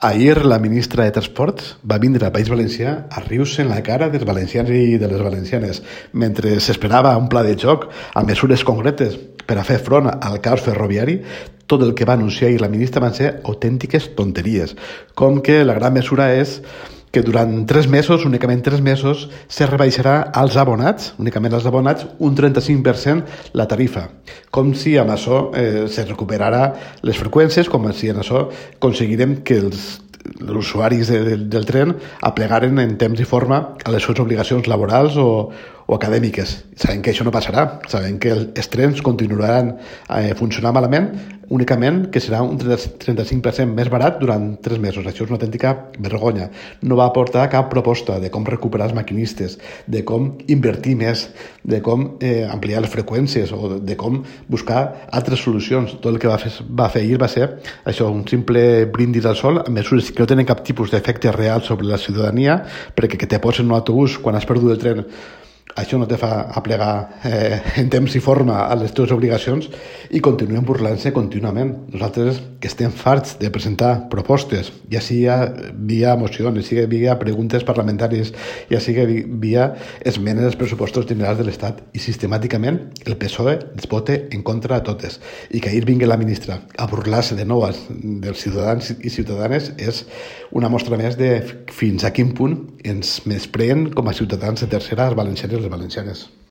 Ahir la ministra de Transports va vindre al País Valencià a rius en la cara dels valencians i de les valencianes, mentre s'esperava un pla de joc amb mesures concretes per a fer front al caos ferroviari, tot el que va anunciar ahir la ministra van ser autèntiques tonteries, com que la gran mesura és que durant tres mesos, únicament tres mesos, se rebaixarà als abonats, únicament als abonats, un 35% la tarifa. Com si amb això eh, se recuperarà les freqüències, com si amb això aconseguirem que els usuaris de, de, del tren aplegaren en temps i forma a les seves obligacions laborals o, o acadèmiques. Sabem que això no passarà, sabem que els trens continuaran eh, funcionant malament, únicament que serà un 35% més barat durant tres mesos. Això és una autèntica vergonya. No va aportar cap proposta de com recuperar els maquinistes, de com invertir més, de com eh, ampliar les freqüències o de com buscar altres solucions. Tot el que va fer, va fer ahir va ser això, un simple brindis al sol amb mesures que no tenen cap tipus d'efecte real sobre la ciutadania, perquè que te posen un autobús quan has perdut el tren això no te fa aplegar eh, en temps i forma a les teves obligacions i continuen burlant-se contínuament. Nosaltres que estem farts de presentar propostes, ja sigui via mocions, ja sigui via preguntes parlamentàries, ja sigui via esmenes dels pressupostos generals de l'Estat. I sistemàticament el PSOE ens vote en contra de totes. I que ahir vingui la ministra a burlar-se de nou dels ciutadans i ciutadanes és una mostra més de fins a quin punt ens menyspreen com a ciutadans de tercera als valencians i les valencianes.